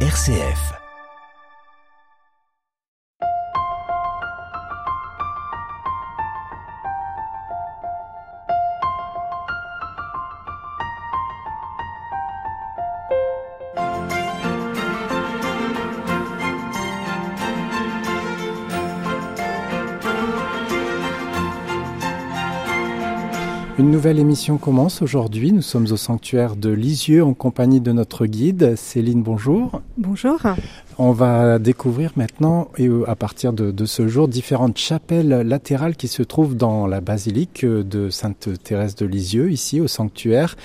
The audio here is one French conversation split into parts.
RCF. Une nouvelle émission commence aujourd'hui. Nous sommes au sanctuaire de Lisieux en compagnie de notre guide Céline. Bonjour. Bonjour. On va découvrir maintenant, et euh, à partir de, de, ce jour, différentes chapelles latérales qui se trouvent dans la basilique de Sainte Thérèse de Lisieux, ici au sanctuaire.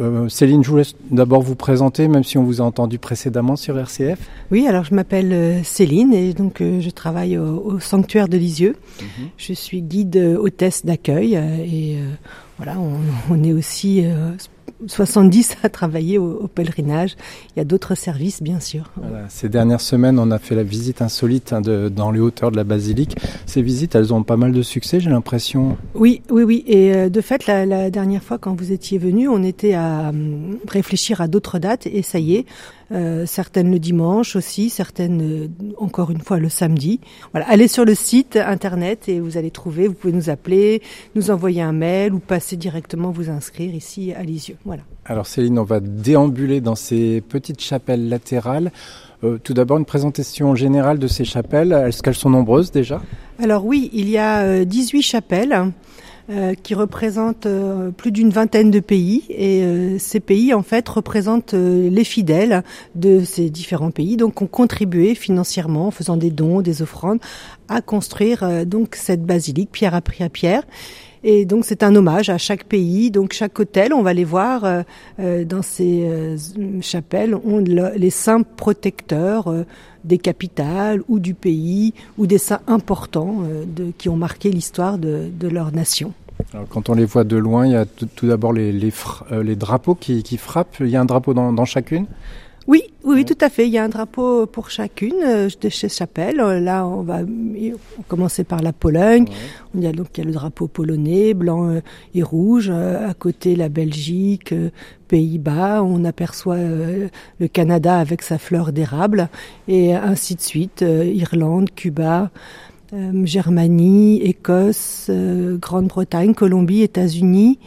Euh, Céline, je vous laisse d'abord vous présenter, même si on vous a entendu précédemment sur RCF. Oui, alors je m'appelle euh, Céline et donc euh, je travaille au, au, sanctuaire de Lisieux. -hmm. Je suis guide hôtesse d'accueil et voilà, on, on, est aussi 70 à travailler au, au, pèlerinage. Il y a d'autres services, bien sûr. Voilà. Ces dernières semaines, on a fait la visite insolite hein, de, dans les hauteurs de la basilique. Ces visites, elles ont pas mal de succès, j'ai l'impression. Oui, oui, oui. Et euh, de fait, la, la, dernière fois, quand vous étiez venu, on était à euh, réfléchir à d'autres dates et ça y est. Euh, certaines le dimanche aussi, certaines encore une fois le samedi. Voilà, allez sur le site internet et vous allez trouver. Vous pouvez nous appeler, nous envoyer un mail ou passer directement vous inscrire ici à Lisieux. Voilà. Alors Céline, on va déambuler dans ces petites chapelles latérales. Euh, tout d'abord, une présentation générale de ces chapelles. Est-ce qu'elles sont nombreuses déjà? Alors oui, il y a 18 chapelles. Euh, qui représente euh, plus d'une vingtaine de pays et euh, ces pays en fait représentent les fidèles de ces différents pays donc ont contribué financièrement en faisant des dons, des offrandes à construire donc cette basilique pierre après pierre. Et donc c'est un hommage à chaque pays. Donc chaque hôtel, on va les voir euh, dans ces euh, chapelles, ont le, les saints protecteurs euh, des capitales ou du pays ou des saints importants de, qui ont marqué l'histoire de, de, leur nation. Alors, quand on les voit de loin, il y a tout, d'abord les, les, les, drapeaux qui, qui, frappent. Il y a un drapeau dans, dans chacune? Oui, oui, oui, tout à fait. Il y a un drapeau pour chacune de ces chapelles. Là, on va commencer par la Pologne. Ouais. Il y a donc il y a le drapeau polonais, blanc et rouge. À côté, la Belgique, Pays-Bas. On aperçoit le Canada avec sa fleur d'érable et ainsi de suite. Irlande, Cuba. Euh, Germanie, Écosse, euh, Grande-Bretagne, Colombie, États-Unis, euh,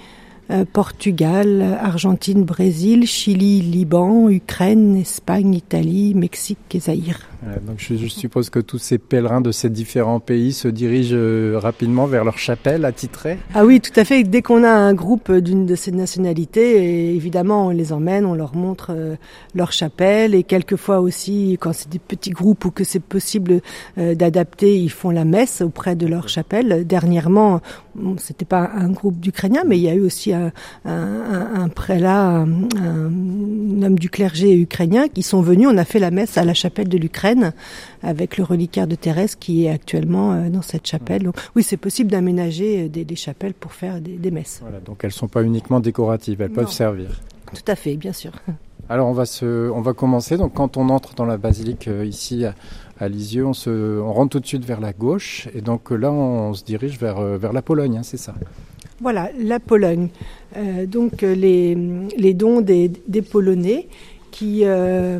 Portugal, Argentine, Brésil, Chili, Liban, Ukraine, Espagne, Italie, Mexique et Zaïre. Donc je, suppose que tous ces pèlerins de ces différents pays se dirigent euh, rapidement vers leur chapelle attitrée. Ah oui, tout à fait. Dès qu'on a un groupe d'une de ces nationalités, évidemment, on les emmène, on leur montre euh, leur chapelle et quelquefois aussi, quand c'est des petits groupes ou que c'est possible euh, d'adapter, ils font la messe auprès de leur chapelle. Dernièrement, bon, c'était pas un groupe d'Ukrainiens, mais il y a eu aussi un, un, un, un prélat, un, un homme du clergé ukrainien qui sont venus. On a fait la messe à la chapelle de l'Ukraine avec le reliquaire de Thérèse qui est actuellement dans cette chapelle. Donc, oui, c'est possible d'aménager des, des, chapelles pour faire des, des messes. Voilà, donc elles ne sont pas uniquement décoratives, elles non. peuvent servir. Tout à fait, bien sûr. Alors on va, se, on va commencer. Donc quand on entre dans la basilique euh, ici à, Lisieux, on, se, on rentre tout de suite vers la gauche et donc là on, on se dirige vers, vers la Pologne, hein, c'est ça Voilà, la Pologne. Euh, donc les, les dons des, des Polonais qui euh,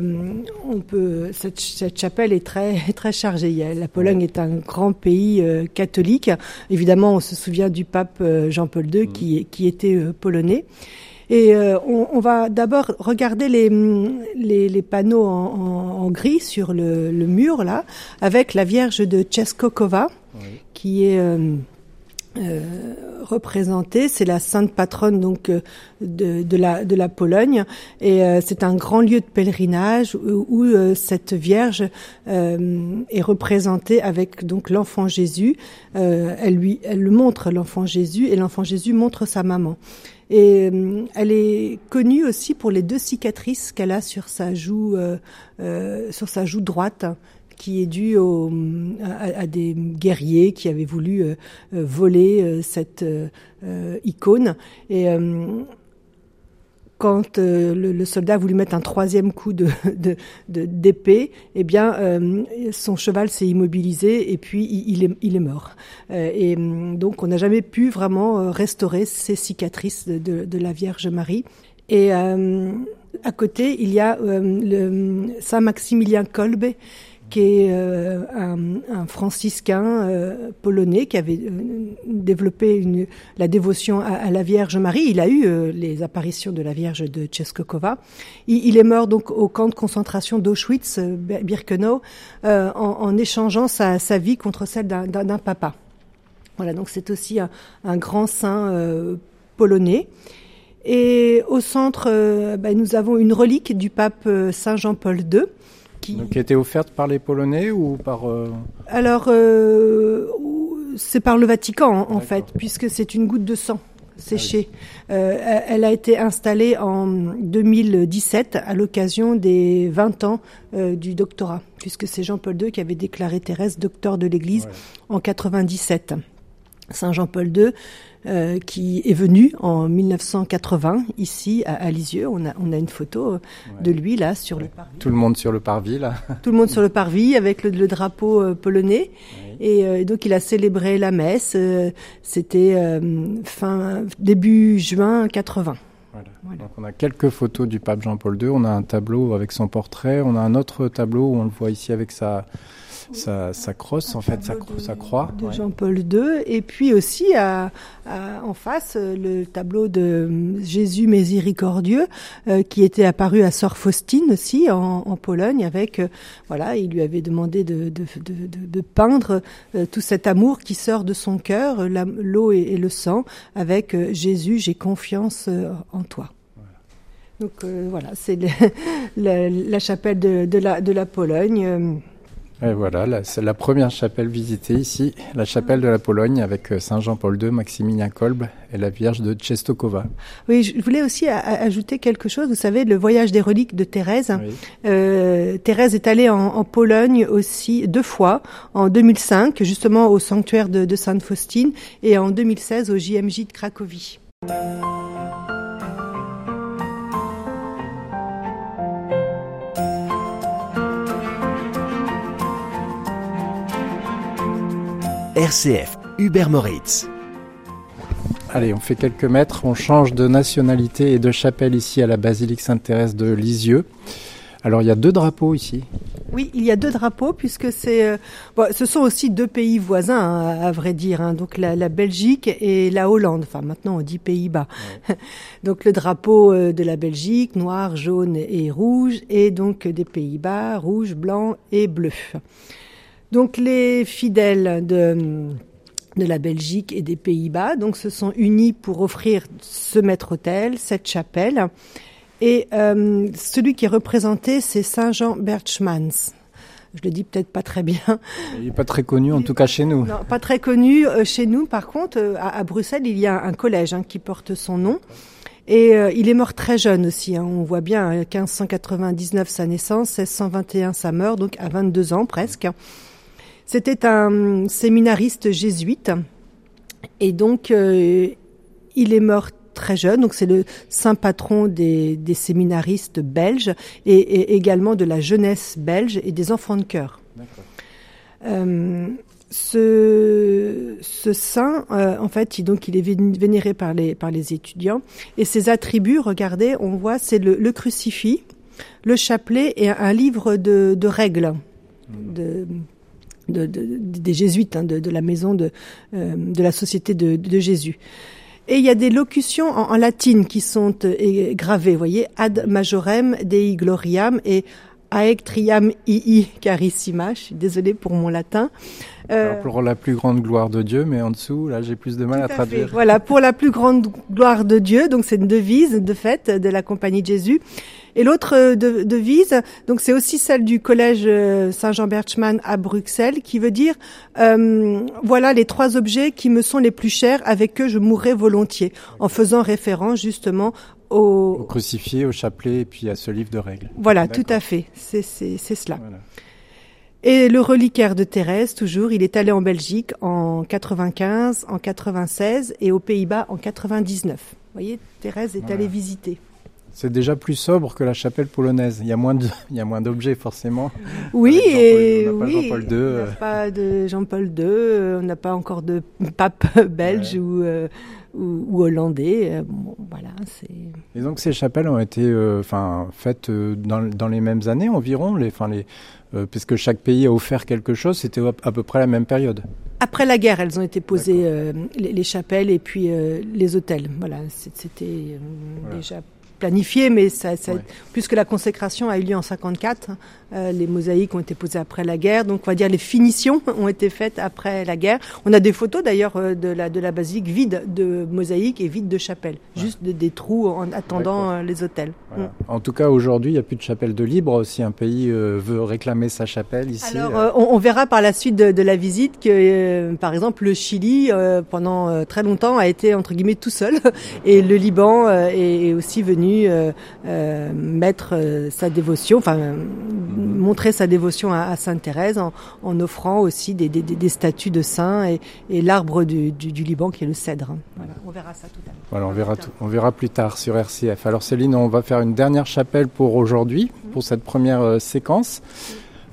on peut cette, cette, chapelle est très très chargée. La Pologne est un grand pays euh, catholique. Évidemment, on se souvient du pape euh, Jean-Paul II qui qui était euh, polonais. Et on, on, va d'abord regarder les, les, les panneaux en, en, en, gris sur le, le, mur là, avec la Vierge de Tcheskokova, oui. qui est euh, représentée. C'est la sainte patronne donc euh, de, de, la, de la Pologne et euh, c'est un grand lieu de pèlerinage où, où euh, cette Vierge euh, est représentée avec donc l'enfant Jésus. elle lui, elle montre l'enfant Jésus et l'enfant Jésus montre sa maman. Et elle est connue aussi pour les deux cicatrices qu'elle a sur sa joue, sur sa joue droite qui est au, à, des guerriers qui avaient voulu euh, voler euh, cette euh, icône. Et quand euh, le, soldat a voulu mettre un troisième coup d'épée, eh bien, euh, son cheval s'est immobilisé et puis il, est, mort. Euh, et donc, on n'a jamais pu vraiment restaurer ces cicatrices de, de, de la Vierge Marie. Et À côté, il y a le Saint Maximilien Kolbe, qui est euh, un, franciscain euh, polonais qui avait euh, développé la dévotion à, la Vierge Marie. Il a eu les apparitions de la Vierge de Tcheskokova. Il, est mort donc au camp de concentration d'Auschwitz, Birkenau, en, échangeant sa, vie contre celle d'un papa. Voilà, donc c'est aussi un, un, grand saint polonais. Et au centre, ben, nous avons une relique du pape Saint Jean-Paul II qui... a été offerte par les Polonais ou par... Euh, Alors, euh, c'est par le Vatican en, fait, puisque c'est une goutte de sang séchée. Ah euh, elle a été installée en 2017 à l'occasion des 20 ans du doctorat, puisque c'est Jean-Paul II qui avait déclaré Thérèse docteur de l'Église en 97. Saint Jean-Paul II, euh, qui est venu en 1980 ici à, Lisieux. On a, on a une photo euh, de lui là sur le parvis. Tout le monde sur le parvis là. Tout le monde sur le parvis avec le, drapeau euh, polonais. Et donc il a célébré la messe. C'était fin début juin 80. Voilà. Donc on a quelques photos du pape Jean-Paul II. On a un tableau avec son portrait. On a un autre tableau où on le voit ici avec sa sa, sa crosse, en fait, sa, croix. De Jean-Paul II. Et puis aussi, à, en face, le tableau de Jésus miséricordieux, euh, qui était apparu à Sor Faustine aussi, en, en Pologne, avec, euh, voilà, il lui avait demandé de, de, de, de peindre euh, tout cet amour qui sort de son cœur, l'eau et, et, le sang, avec Jésus, j'ai confiance en toi. Donc voilà, c'est la, la, chapelle de, de, la, de la Pologne. Et voilà, c'est la première chapelle visitée ici, la chapelle de la Pologne avec euh, Saint Jean-Paul II, Maximilien Kolb et la Vierge de Czestochowa. Oui, je voulais aussi ajouter quelque chose. Vous savez, le voyage des reliques de Thérèse. Euh, Thérèse est allée en, Pologne aussi deux fois, en 2005 justement au sanctuaire de, de Sainte Faustine et en 2016 au JMJ de Cracovie. RCF, Hubert Moritz. Allez, on fait quelques mètres, on change de nationalité et de chapelle ici à la basilique Sainte-Thérèse de Lisieux. Alors il y a deux drapeaux ici. Oui, il y a deux drapeaux puisque c'est, euh, ce sont aussi deux pays voisins hein, à, vrai dire, hein. donc la, Belgique et la Hollande. Enfin maintenant on dit Pays-Bas. donc le drapeau euh, de la Belgique, noir, jaune et rouge, et donc des Pays-Bas, rouge, blanc et bleu. Donc les fidèles de, de la Belgique et des Pays-Bas donc se sont unis pour offrir ce maître-autel, cette chapelle. Et euh, celui qui est représenté, c'est Saint Jean Berchmans. Je le dis peut-être pas très bien. Il n'est pas très connu, en tout cas chez nous. Non, pas très connu euh, chez nous. Par contre, euh, à, Bruxelles, il y a un collège hein, qui porte son nom. Et il est mort très jeune aussi. Hein. On voit bien, 1599 sa naissance, 1621 sa mort, donc à 22 ans presque. C'était un séminariste jésuite et donc euh, il est mort très jeune, donc c'est le saint patron des, séminaristes belges et, également de la jeunesse belge et des enfants de cœur. Euh, ce, ce saint, euh, en fait, il, donc il est vénéré par les, par les étudiants et ses attributs, regardez, on voit, c'est le, crucifix, le chapelet et un, livre de, règles. Mmh. De, de, des jésuites, hein, de, la maison de, euh, de la société de, Jésus. Et il y a des locutions en, en latine qui sont euh, gravées, vous voyez, ad majorem dei gloriam et aectriam ii carissima. Je suis désolée pour mon latin. Euh, pour la plus grande gloire de Dieu, mais en dessous, là, j'ai plus de mal à, traduire. Voilà, pour la plus grande gloire de Dieu, donc c'est une devise de fait de la compagnie de Jésus. Et l'autre euh, devise, donc c'est aussi celle du collège euh, Saint-Jean Berchman à Bruxelles, qui veut dire euh, voilà les trois objets qui me sont les plus chers, avec eux je mourrai volontiers, en faisant référence justement au, au crucifié, au chapelet et puis à ce livre de règles. Voilà, tout à fait, c'est cela. Et le reliquaire de Thérèse, toujours, il est allé en Belgique en 95, en 96 et aux Pays-Bas en 99. Vous voyez, Thérèse est allée visiter. C'est déjà plus sobre que la chapelle polonaise. Il y a moins de, il y a moins d'objets forcément. Oui, et on n'a pas Jean-Paul II. on euh, n'a pas de Jean-Paul II, euh, on n'a pas encore de pape belge Ouais. ou, euh, ou, ou hollandais. Euh, Bon, voilà, c'est. Et donc ces chapelles ont été, euh, enfin, faites euh, dans, dans les mêmes années environ, les, enfin les, euh, puisque chaque pays a offert quelque chose. C'était à, peu près la même période. Après la guerre, elles ont été posées, euh, les, les chapelles et puis euh, les hôtels. Voilà, c'était euh, Voilà. déjà planifié, mais ça, ça- Ouais. puisque la consécration a eu lieu en 54, euh, les mosaïques ont été posées après la guerre, donc on va dire les finitions ont été faites après la guerre. On a des photos d'ailleurs euh, de la, de la basilique vide de mosaïques et vide de chapelles, juste de- des trous en attendant euh, les hôtels. Voilà. En tout cas, aujourd'hui, il n'y a plus de chapelle de libre. Si un pays euh, veut réclamer sa chapelle ici, Alors, on, on verra par la suite de, de la visite que, par exemple, le Chili, pendant très longtemps, a été entre guillemets tout seul, et le Liban est, est aussi venu mettre sa dévotion, enfin montrer sa dévotion à, à Sainte Thérèse en, en offrant aussi des, des, des- des statues de saints et, et l'arbre du, du, du Liban qui est le cèdre. hein. Voilà, on verra ça tout à l'heure. voilà, on verra, tout- on verra plus tard sur RCF. Alors Céline, on va faire une dernière chapelle pour aujourd'hui, pour cette première euh, séquence,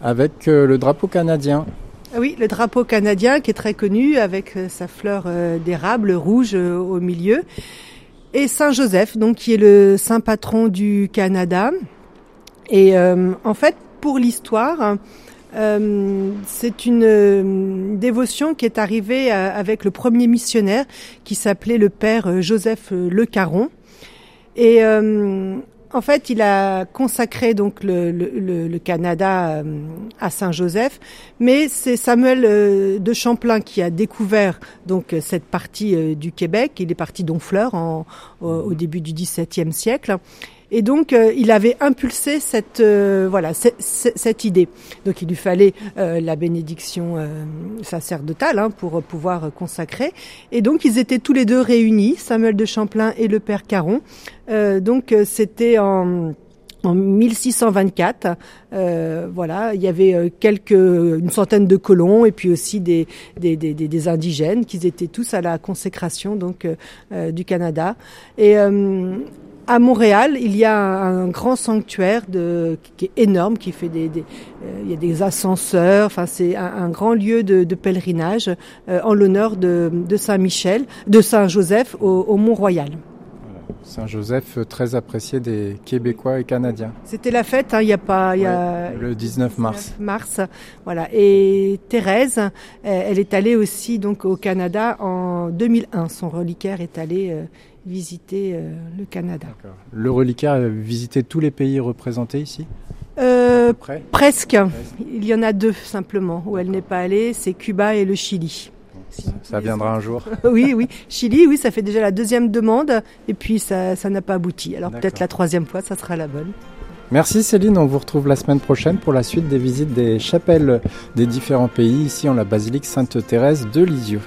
avec euh, le drapeau canadien. Ah Oui, le drapeau canadien qui est très connu avec euh, sa fleur d'érable rouge au milieu. Et Saint Joseph, donc qui est le saint patron du Canada. Et euh, en fait, pour l'histoire, euh, c'est une euh, dévotion qui est arrivée euh, avec le premier missionnaire qui s'appelait le père Joseph Le Caron. Et en fait, il a consacré donc le, Canada à Saint Joseph, mais c'est Samuel de Champlain qui a découvert donc cette partie du Québec. Il est parti d'Honfleur au, au début du XVIIe siècle. Et donc, euh, il avait impulsé cette euh, voilà ce- ce- cette idée. Donc, il lui fallait euh, la bénédiction sacerdotale hein, pour pouvoir consacrer. Et donc, ils étaient tous les deux réunis, Samuel de Champlain et le père Caron. Donc, c'était en en 1624, euh, voilà, il y avait quelques, une centaine de colons et puis aussi des, des, indigènes qui étaient tous à la consécration donc du Canada. Et à Montréal, il y a un, grand sanctuaire qui est énorme, qui fait des, euh, il y a des ascenseurs. Enfin, c'est un, grand lieu de, pèlerinage euh, en l'honneur de, Saint Michel, de Saint Joseph au, au Mont Royal. Saint Joseph, euh, très apprécié des Québécois et Canadiens. C'était la fête, hein, il y a pas, il y a Ouais, le 19 mars. mars, voilà. Et Thérèse, elle est allée aussi donc au Canada en 2001. Son reliquaire est allé euh, visiter euh, le Canada. Le reliquaire a visité tous les pays représentés ici? Euh, près? presque. Il y en a deux simplement où elle n'est pas allée, c'est Cuba et le Chili. Ça viendra un jour. oui, oui. Chili, oui, ça fait déjà la deuxième demande et puis ça, ça n'a pas abouti. Alors peut-être la troisième fois, ça sera la bonne. Merci Céline, on vous retrouve la semaine prochaine pour la suite des visites des chapelles des différents pays ici en la basilique Sainte-Thérèse de Lisieux.